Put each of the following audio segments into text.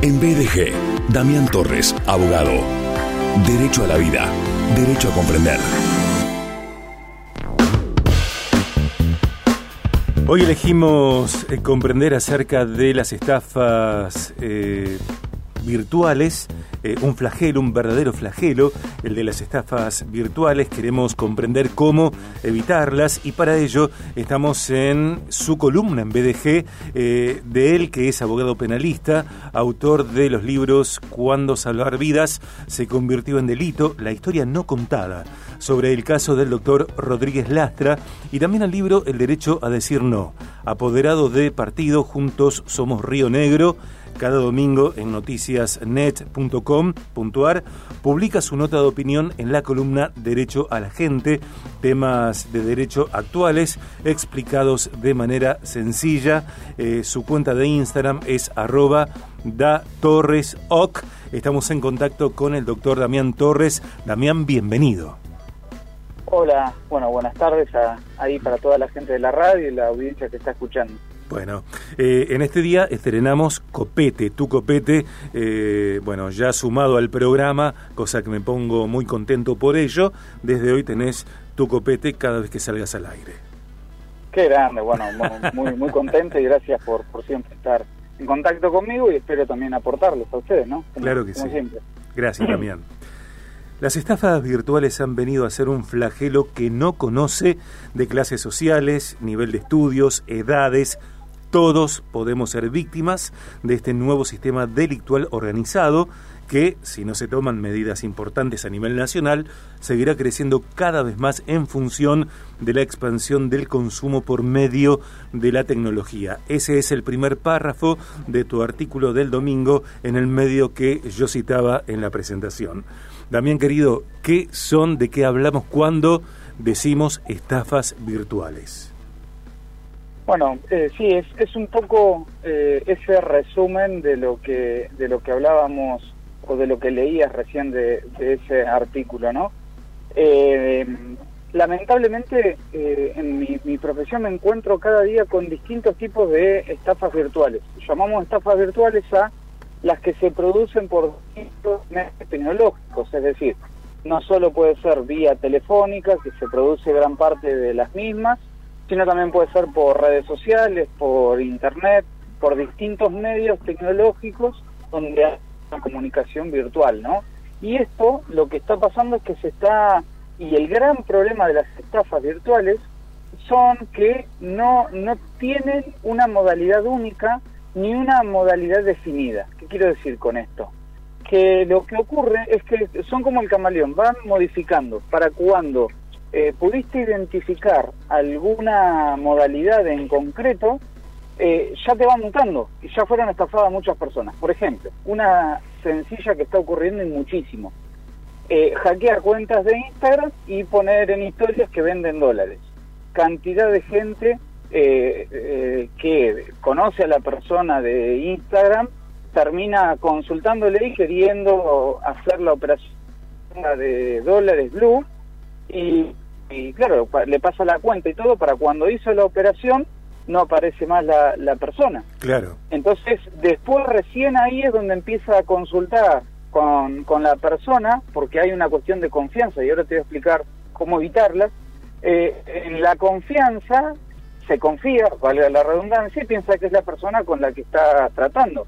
En BDG, Damián Torres, abogado. Derecho a la vida. Derecho a comprender. Hoy elegimos eh, comprender acerca de las estafas eh, virtuales, eh, un flagelo, un verdadero flagelo, el de las estafas virtuales. Queremos comprender cómo evitarlas y para ello estamos en su columna en BDG eh, de él, que es abogado penalista, autor de los libros Cuando salvar vidas se convirtió en delito, la historia no contada sobre el caso del doctor Rodríguez Lastra y también el libro El derecho a decir no, apoderado de partido Juntos Somos Río Negro, cada domingo en noticiasnet.com.ar publica su nota de opinión en la columna Derecho a la Gente, temas de derecho actuales explicados de manera sencilla. Eh, su cuenta de Instagram es arroba da Torres Estamos en contacto con el doctor Damián Torres. Damián, bienvenido. Hola, bueno, buenas tardes ahí para toda la gente de la radio y la audiencia que está escuchando. Bueno, eh, en este día estrenamos Copete, tu Copete, eh, bueno, ya sumado al programa, cosa que me pongo muy contento por ello. Desde hoy tenés tu Copete cada vez que salgas al aire. Qué grande, bueno, muy, muy contento y gracias por, por siempre estar en contacto conmigo y espero también aportarles a ustedes, ¿no? claro que sí. Siempre. Gracias, Damián. Las estafas virtuales han venido a ser un flagelo que no conoce de clases sociales, nivel de estudios, edades, todos podemos ser víctimas de este nuevo sistema delictual organizado que, si no se toman medidas importantes a nivel nacional, seguirá creciendo cada vez más en función de la expansión del consumo por medio de la tecnología. Ese es el primer párrafo de tu artículo del domingo en el medio que yo citaba en la presentación. Damián querido, ¿qué son, de qué hablamos cuando decimos estafas virtuales? Bueno, eh, sí, es, es un poco eh, ese resumen de lo que de lo que hablábamos o de lo que leías recién de, ese artículo, ¿no? Eh, lamentablemente, en mi, mi, profesión me encuentro cada día con distintos tipos de estafas virtuales. Llamamos estafas virtuales a las que se producen por distintos medios tecnológicos, es decir, no solo puede ser vía telefónica, que se produce gran parte de las mismas, sino también puede ser por redes sociales, por internet, por distintos medios tecnológicos donde hay una comunicación virtual, ¿no? Y esto lo que está pasando es que se está, y el gran problema de las estafas virtuales son que no, no tienen una modalidad única ni una modalidad definida. ¿Qué quiero decir con esto? Que lo que ocurre es que son como el camaleón, van modificando para cuando eh, pudiste identificar alguna modalidad en concreto, eh, ya te va mutando y ya fueron estafadas muchas personas. Por ejemplo, una sencilla que está ocurriendo y muchísimo. Eh, hackear cuentas de Instagram y poner en historias que venden dólares. Cantidad de gente que conoce a la persona de Instagram termina consultándole y queriendo hacer la operación de dólares blue y, claro, le pasa la cuenta y todo para cuando hizo la operación no aparece más la, la persona. Claro. Entonces, después recién ahí es donde empieza a consultar con, con la persona, porque hay una cuestión de confianza, y ahora te voy a explicar cómo evitarla. Eh, en la confianza se confía, vale la redundancia, y piensa que es la persona con la que está tratando.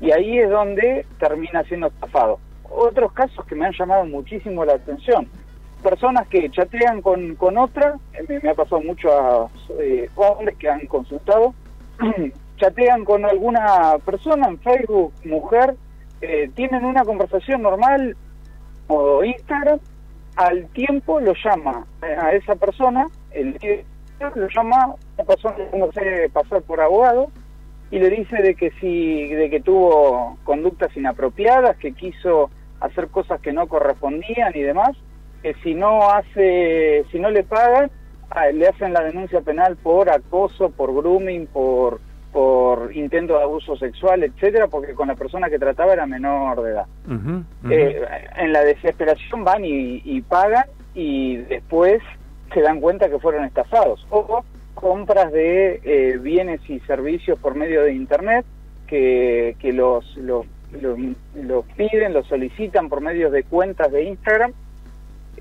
Y ahí es donde termina siendo estafado. Otros casos que me han llamado muchísimo la atención personas que chatean con, con otra, eh, me, ha pasado mucho a eh, hombres que han consultado, chatean con alguna persona en Facebook, mujer, eh, tienen una conversación normal o Instagram, al tiempo lo llama a esa persona, el lo llama una persona que no sé pasar por abogado y le dice de que si de que tuvo conductas inapropiadas, que quiso hacer cosas que no correspondían y demás que si no hace, si no le pagan, ah, le hacen la denuncia penal por acoso, por grooming, por por intento de abuso sexual, etcétera, porque con la persona que trataba era menor de edad. Eh, en la desesperación van y, pagan y después se dan cuenta que fueron estafados. O compras de eh, bienes y servicios por medio de Internet que, que los, los lo, piden, lo solicitan por medio de cuentas de Instagram,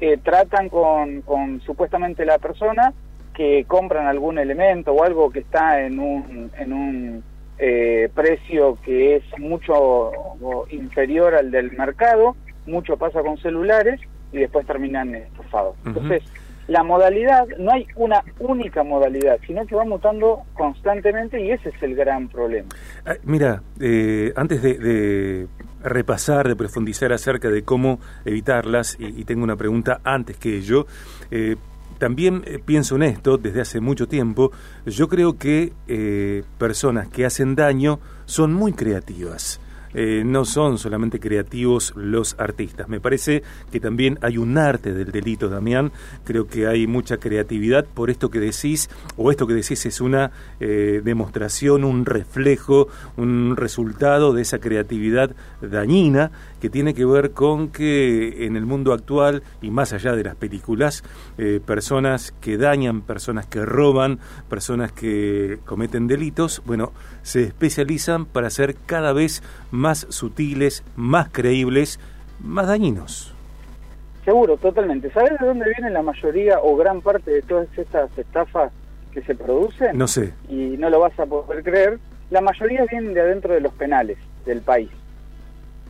eh, tratan con, con supuestamente la persona que compran algún elemento o algo que está en un, en un eh, precio que es mucho inferior al del mercado, mucho pasa con celulares y después terminan estafados. Entonces, la modalidad, no hay una única modalidad, sino que va mutando constantemente y ese es el gran problema. Ah, mira, eh, antes de, repasar, de profundizar acerca de cómo evitarlas, y, tengo una pregunta antes que ello, eh, también eh, pienso en esto desde hace mucho tiempo, yo creo que personas que hacen daño son muy creativas. Eh, no son solamente creativos los artistas. Me parece que también hay un arte del delito, Damián. Creo que hay mucha creatividad por esto que decís, o esto que decís es una eh, demostración, un reflejo, un resultado de esa creatividad dañina que tiene que ver con que en el mundo actual y más allá de las películas, eh, personas que dañan, personas que roban, personas que cometen delitos, bueno, se especializan para ser cada vez más sutiles, más creíbles, más dañinos. Seguro, totalmente. ¿Sabes de dónde viene la mayoría o gran parte de todas estas estafas que se producen? No sé. Y no lo vas a poder creer. La mayoría vienen de adentro de los penales del país.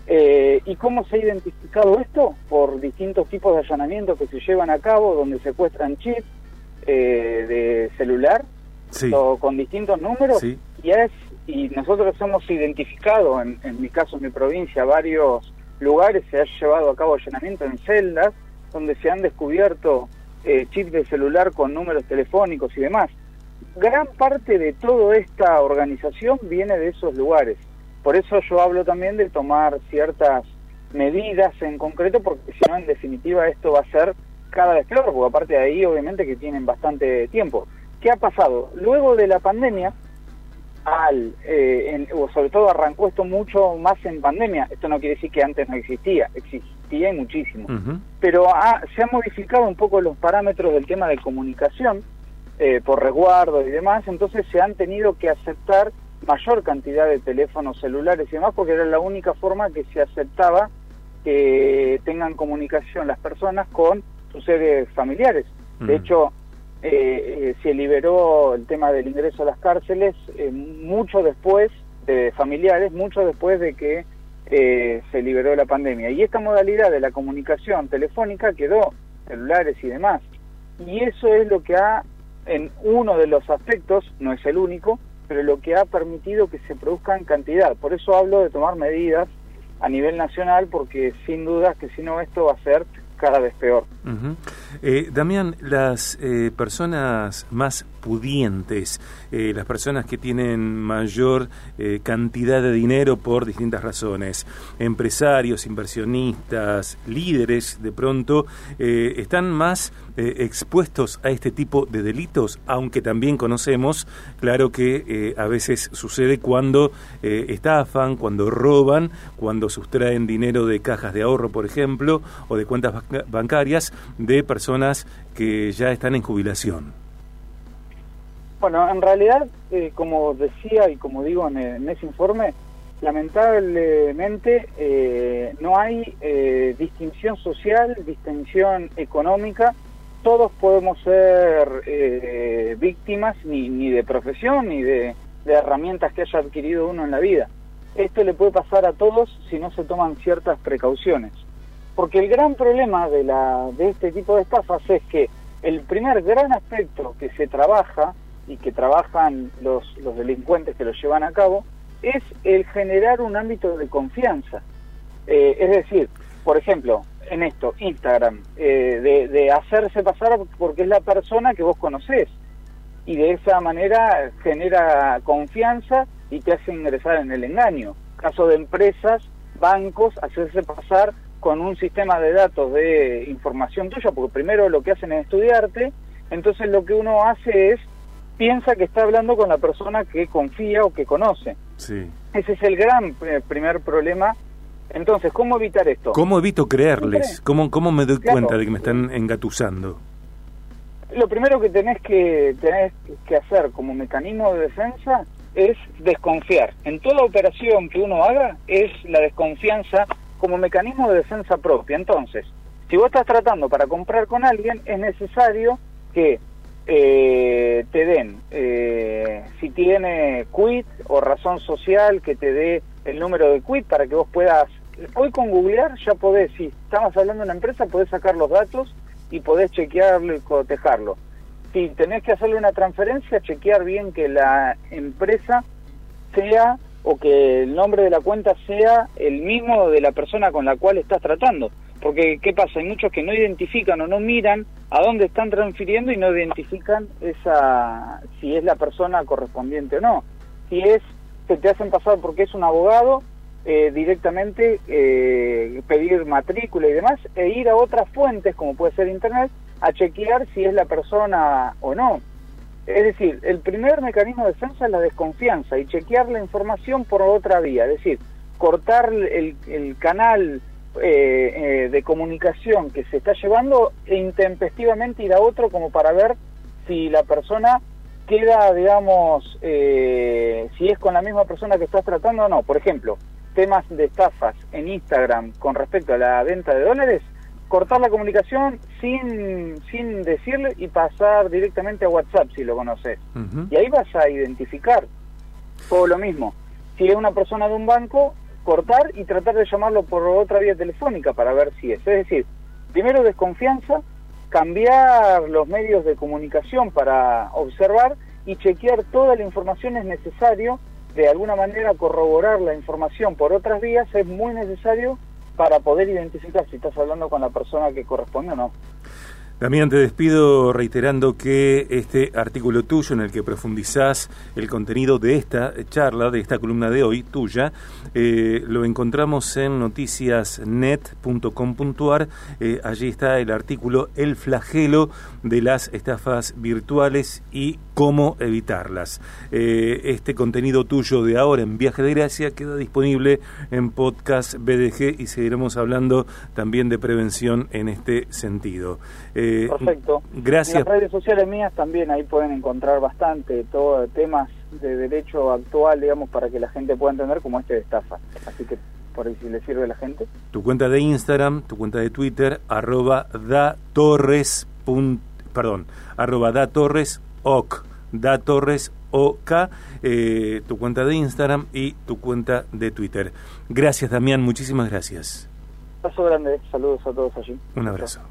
Eh, ¿Y cómo se ha identificado esto? Por distintos tipos de allanamientos que se llevan a cabo, donde secuestran chips eh, de celular con distintos números. Y, es, y nosotros hemos identificado, en, mi caso, en mi provincia, varios lugares, se ha llevado a cabo allanamiento en celdas, donde se han descubierto eh, chips de celular con números telefónicos y demás. Gran parte de toda esta organización viene de esos lugares. Por eso yo hablo también de tomar ciertas medidas en concreto, porque si no, en definitiva, esto va a ser cada vez peor, porque aparte de ahí, obviamente, que tienen bastante tiempo. ¿Qué ha pasado? Luego de la pandemia, al, eh, o sobre todo arrancó esto mucho más en pandemia, esto no quiere decir que antes no existía, existía y muchísimo, pero se han modificado un poco los parámetros del tema de comunicación eh, por resguardo y demás, entonces se han tenido que aceptar mayor cantidad de teléfonos celulares y demás, porque era la única forma que se aceptaba que tengan comunicación las personas con sus seres familiares. De hecho, eh, eh, se liberó el tema del ingreso a las cárceles eh, mucho después de familiares, mucho después de que se liberó la pandemia. Y esta modalidad de la comunicación telefónica quedó, celulares y demás. Y eso es lo que ha, en uno de los aspectos, no es el único, pero lo que ha permitido que se produzcan cantidad. Por eso hablo de tomar medidas a nivel nacional, porque sin duda que si no esto va a ser cada vez peor. Eh, Damián, las eh, personas más pudientes, eh, las personas que tienen mayor cantidad de dinero por distintas razones, empresarios, inversionistas, líderes, de pronto, están más expuestos a este tipo de delitos, aunque también conocemos, claro que a veces sucede cuando estafan, cuando roban, cuando sustraen dinero de cajas de ahorro, por ejemplo, o de cuentas bancarias de personas que ya están en jubilación? Bueno, en realidad, eh, como decía y como digo en, ese informe, lamentablemente eh, no hay eh, distinción social, distinción económica, todos podemos ser víctimas ni, ni de profesión ni de, de herramientas que haya adquirido uno en la vida. Esto le puede pasar a todos si no se toman ciertas precauciones. Porque el gran problema de, la, de este tipo de estafas es que el primer gran aspecto que se trabaja y que trabajan los, los delincuentes que lo llevan a cabo es el generar un ámbito de confianza. Eh, es decir, por ejemplo, en esto, Instagram, eh, de, de, hacerse pasar porque es la persona que vos conocés y de esa manera genera confianza y te hace ingresar en el engaño. Caso de empresas, bancos, hacerse pasar con un sistema de datos de información tuya, porque primero lo que hacen es estudiarte, entonces lo que uno hace es, piensa que está hablando con la persona que confía o que conoce. Sí. Ese es el gran eh, primer problema. Entonces, ¿cómo evitar esto? ¿Cómo evito creerles? ¿Cómo, cómo me doy cuenta de que me están engatusando? Lo primero que tenés que, tenés que hacer como mecanismo de defensa es desconfiar. En toda operación que uno haga es la desconfianza como mecanismo de defensa propia. Entonces, si vos estás tratando para comprar con alguien, es necesario que eh, te den, eh, si tiene quit o razón social, que te dé el número de quit para que vos puedas, hoy con googlear ya podés, si estamos hablando de una empresa, podés sacar los datos y podés chequearlo y cotejarlo. Si tenés que hacerle una transferencia, chequear bien que la empresa sea o que el nombre de la cuenta sea el mismo de la persona con la cual estás tratando. Porque, ¿qué pasa? Hay muchos que no identifican o no miran a dónde están transfiriendo y no identifican esa si es la persona correspondiente o no. Si es que te hacen pasar porque es un abogado, eh, directamente eh, pedir matrícula y demás, e ir a otras fuentes, como puede ser Internet, a chequear si es la persona o no. Es decir, el primer mecanismo de defensa es la desconfianza y chequear la información por otra vía, es decir, cortar el, el canal eh, eh, de comunicación que se está llevando e intempestivamente ir a otro como para ver si la persona queda, digamos, eh, si es con la misma persona que estás tratando o no. Por ejemplo, temas de estafas en Instagram con respecto a la venta de dólares, cortar la comunicación sin, sin decirle y pasar directamente a WhatsApp si lo conoces. Y ahí vas a identificar. Todo lo mismo. Si es una persona de un banco, cortar y tratar de llamarlo por otra vía telefónica para ver si es. Es decir, primero desconfianza, cambiar los medios de comunicación para observar y chequear toda la información es necesario, de alguna manera corroborar la información por otras vías es muy necesario para poder identificar si estás hablando con la persona que corresponde o no. Damián, te despido reiterando que este artículo tuyo en el que profundizás el contenido de esta charla, de esta columna de hoy, tuya, eh, lo encontramos en noticiasnet.com.ar. Eh, allí está el artículo El flagelo de las estafas virtuales y cómo evitarlas. Eh, este contenido tuyo de ahora en Viaje de Gracia queda disponible en podcast BDG y seguiremos hablando también de prevención en este sentido. Perfecto. Gracias. En las redes sociales mías también ahí pueden encontrar bastante todo temas de derecho actual, digamos, para que la gente pueda entender como este de estafa. Así que por ahí si le sirve a la gente. Tu cuenta de Instagram, tu cuenta de Twitter, arroba da torres, perdón, arroba da torres oc, da torres OK, eh, tu cuenta de Instagram y tu cuenta de Twitter. Gracias, Damián, muchísimas gracias. Un abrazo grande, saludos a todos allí. Un abrazo.